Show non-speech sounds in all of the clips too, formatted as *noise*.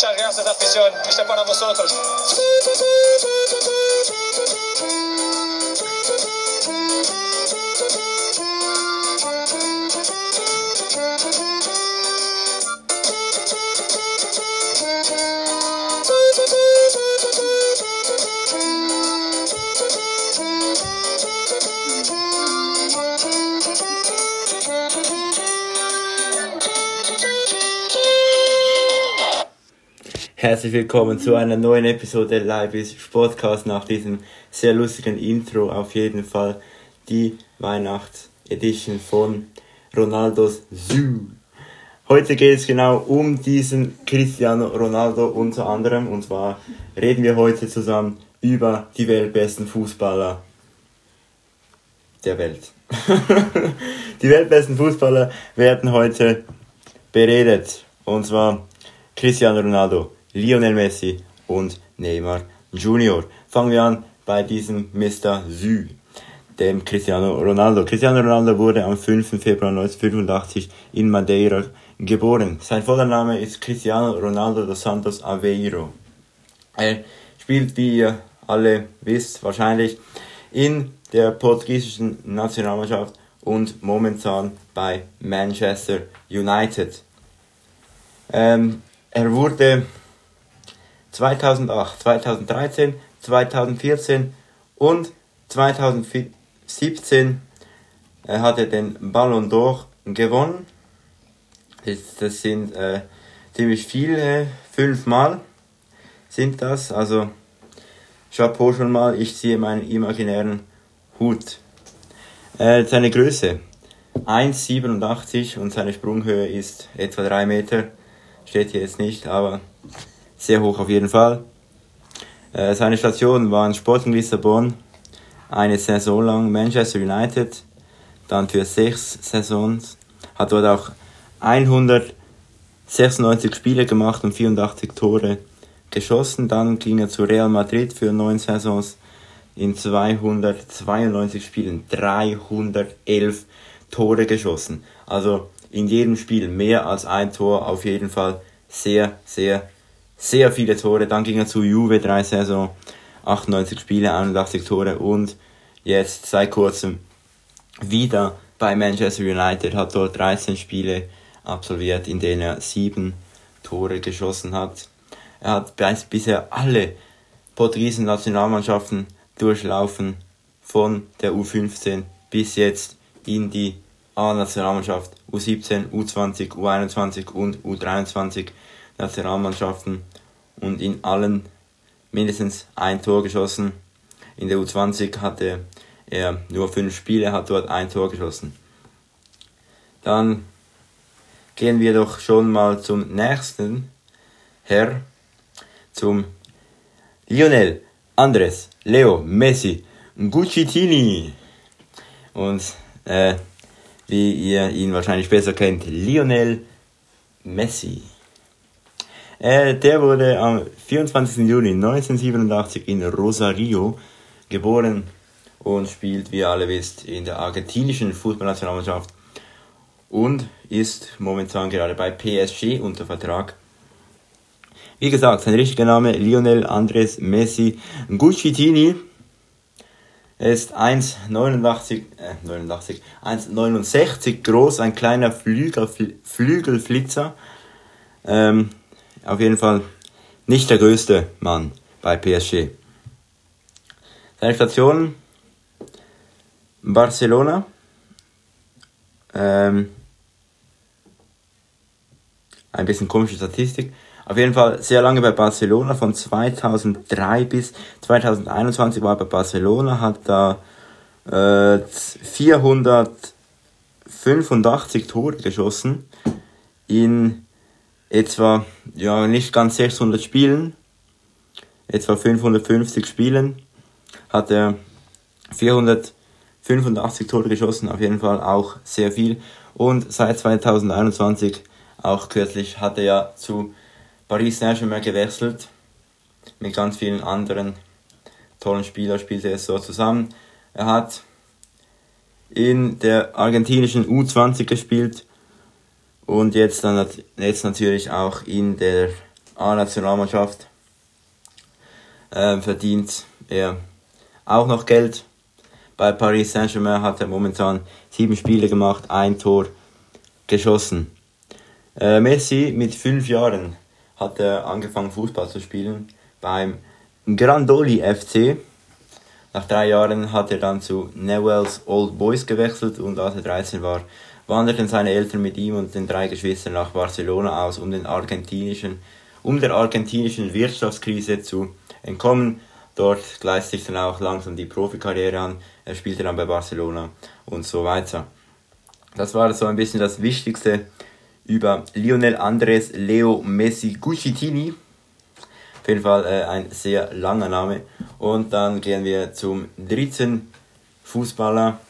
Muchas gracias, afición. Este es para vosotros. Herzlich willkommen zu einer neuen Episode Live is Sportcast nach diesem sehr lustigen Intro. Auf jeden Fall die Weihnachtsedition von Ronaldos Zoo. Heute geht es genau um diesen Cristiano Ronaldo unter anderem. Und zwar reden wir heute zusammen über die weltbesten Fußballer der Welt. *laughs* die weltbesten Fußballer werden heute beredet. Und zwar Cristiano Ronaldo, Lionel Messi und Neymar Junior. Fangen wir an bei diesem Mr. Sü, dem Cristiano Ronaldo. Cristiano Ronaldo wurde am 5. Februar 1985 in Madeira geboren. Sein voller Name ist Cristiano Ronaldo dos Santos Aveiro. Er spielt, wie ihr alle wisst, wahrscheinlich in der portugiesischen Nationalmannschaft und momentan bei Manchester United. Ähm, er wurde 2008, 2013, 2014 und 2017 äh, hat er den Ballon d'Or gewonnen. Das, das sind äh, ziemlich viele, fünfmal sind das. Also Chapeau schon mal, ich ziehe meinen imaginären Hut. Äh, seine Größe 1,87 und seine Sprunghöhe ist etwa 3 Meter. Steht hier jetzt nicht, aber sehr hoch auf jeden Fall. Äh, seine Stationen waren Sporting Lissabon, eine Saison lang Manchester United, dann für sechs Saisons, hat dort auch 196 Spiele gemacht und 84 Tore geschossen. Dann ging er zu Real Madrid für neun Saisons in 292 Spielen, 311 Tore geschossen. Also in jedem Spiel mehr als ein Tor, auf jeden Fall sehr, sehr sehr viele Tore. Dann ging er zu Juve, drei Saison, 98 Spiele, 81 Tore und jetzt seit kurzem wieder bei Manchester United, hat dort 13 Spiele absolviert, in denen er sieben Tore geschossen hat. Er hat bisher alle portugiesischen Nationalmannschaften durchlaufen, von der U15 bis jetzt in die A-Nationalmannschaft, U17, U20, U21 und U23 Nationalmannschaften und in allen mindestens ein Tor geschossen. In der U20 hatte er nur fünf Spiele, hat dort ein Tor geschossen. Dann gehen wir doch schon mal zum nächsten Herr, zum Lionel Andres Leo Messi Guccitini. Und äh, wie ihr ihn wahrscheinlich besser kennt, Lionel Messi. Äh, der wurde am 24. Juni 1987 in Rosario geboren und spielt, wie ihr alle wisst, in der argentinischen Fußballnationalmannschaft und ist momentan gerade bei PSG unter Vertrag. Wie gesagt, sein richtiger Name Lionel Andres Messi Guccitini. Er ist 1,89, äh, 89, 1,69 groß, ein kleiner Flügel, Flügelflitzer. Ähm, auf jeden Fall nicht der größte Mann bei PSG. Seine Station Barcelona. Ähm, ein bisschen komische Statistik. Auf jeden Fall sehr lange bei Barcelona, von 2003 bis 2021 war er bei Barcelona, hat da äh, 485 Tore geschossen in etwa, ja, nicht ganz 600 Spielen, etwa 550 Spielen, hat er 485 Tore geschossen, auf jeden Fall auch sehr viel. Und seit 2021, auch kürzlich, hat er ja zu Paris Saint-Germain gewechselt. Mit ganz vielen anderen tollen Spielern spielte er so zusammen. Er hat in der argentinischen U20 gespielt und jetzt dann jetzt natürlich auch in der A-Nationalmannschaft. Ähm, verdient er auch noch Geld. Bei Paris Saint-Germain hat er momentan sieben Spiele gemacht, ein Tor geschossen. Äh, Messi mit fünf Jahren hat er angefangen Fußball zu spielen beim Grandoli FC. Nach drei Jahren hat er dann zu Newell's Old Boys gewechselt und als er 13 war, wanderten seine Eltern mit ihm und den drei Geschwistern nach Barcelona aus, um, den argentinischen, um der argentinischen Wirtschaftskrise zu entkommen. Dort gleist sich dann auch langsam die Profikarriere an. Er spielte dann bei Barcelona und so weiter. Das war so ein bisschen das Wichtigste über Lionel Andres Leo Messi Guccittini. Auf jeden Fall äh, ein sehr langer Name. Und dann gehen wir zum dritten Fußballer,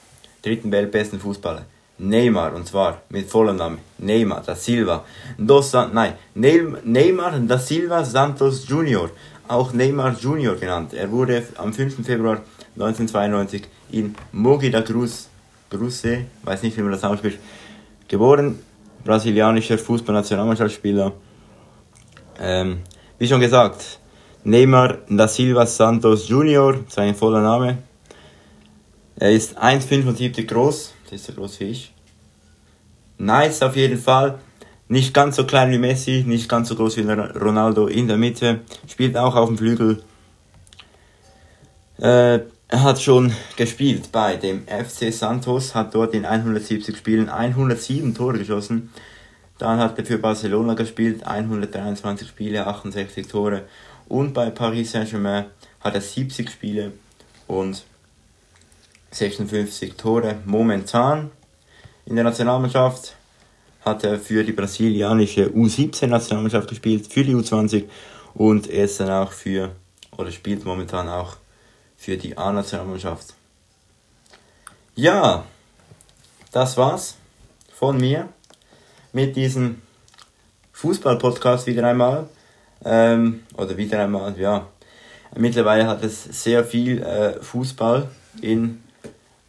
dritten weltbesten Fußballer. Neymar, und zwar mit vollem Namen Neymar da Silva dos, nein, Neymar da Silva Santos Junior, auch Neymar Junior genannt. Er wurde am 5. Februar 1992 in Mogi da Cruz, Cruze, weiß nicht, wie man das ausspricht, geboren. Brasilianischer Fußballnationalmannschaftsspieler. Ähm, wie schon gesagt, Neymar da Silva Santos Junior, sein voller Name. Er ist 1,75 groß, das ist so groß wie ich. Nice auf jeden Fall. Nicht ganz so klein wie Messi, nicht ganz so groß wie Ronaldo in der Mitte. Spielt auch auf dem Flügel. Äh, er hat schon gespielt bei dem FC Santos, hat dort in 170 Spielen 107 Tore geschossen. Dann hat er für Barcelona gespielt, 123 Spiele, 68 Tore. Und bei Paris Saint-Germain hat er 70 Spiele und 56 Tore momentan. In der Nationalmannschaft hat er für die brasilianische U17-Nationalmannschaft gespielt, für die U20 und er ist dann auch für, oder spielt momentan auch für die A-Nationalmannschaft. Ja, das war's von mir mit diesem Fußball-Podcast wieder einmal. Ähm, oder wieder einmal, ja. Mittlerweile hat es sehr viel äh, Fußball in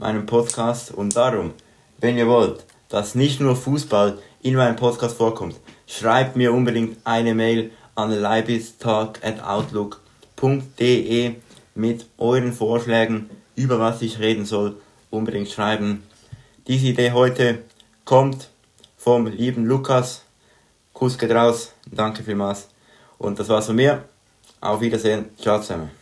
meinem Podcast und darum, wenn ihr wollt, dass nicht nur Fußball in meinem Podcast vorkommt, schreibt mir unbedingt eine Mail an leibistalk.outlook.de mit euren Vorschlägen, über was ich reden soll, unbedingt schreiben. Diese Idee heute kommt vom lieben Lukas. Kuss geht raus. Danke vielmals. Und das war's von mir. Auf Wiedersehen. Ciao zusammen.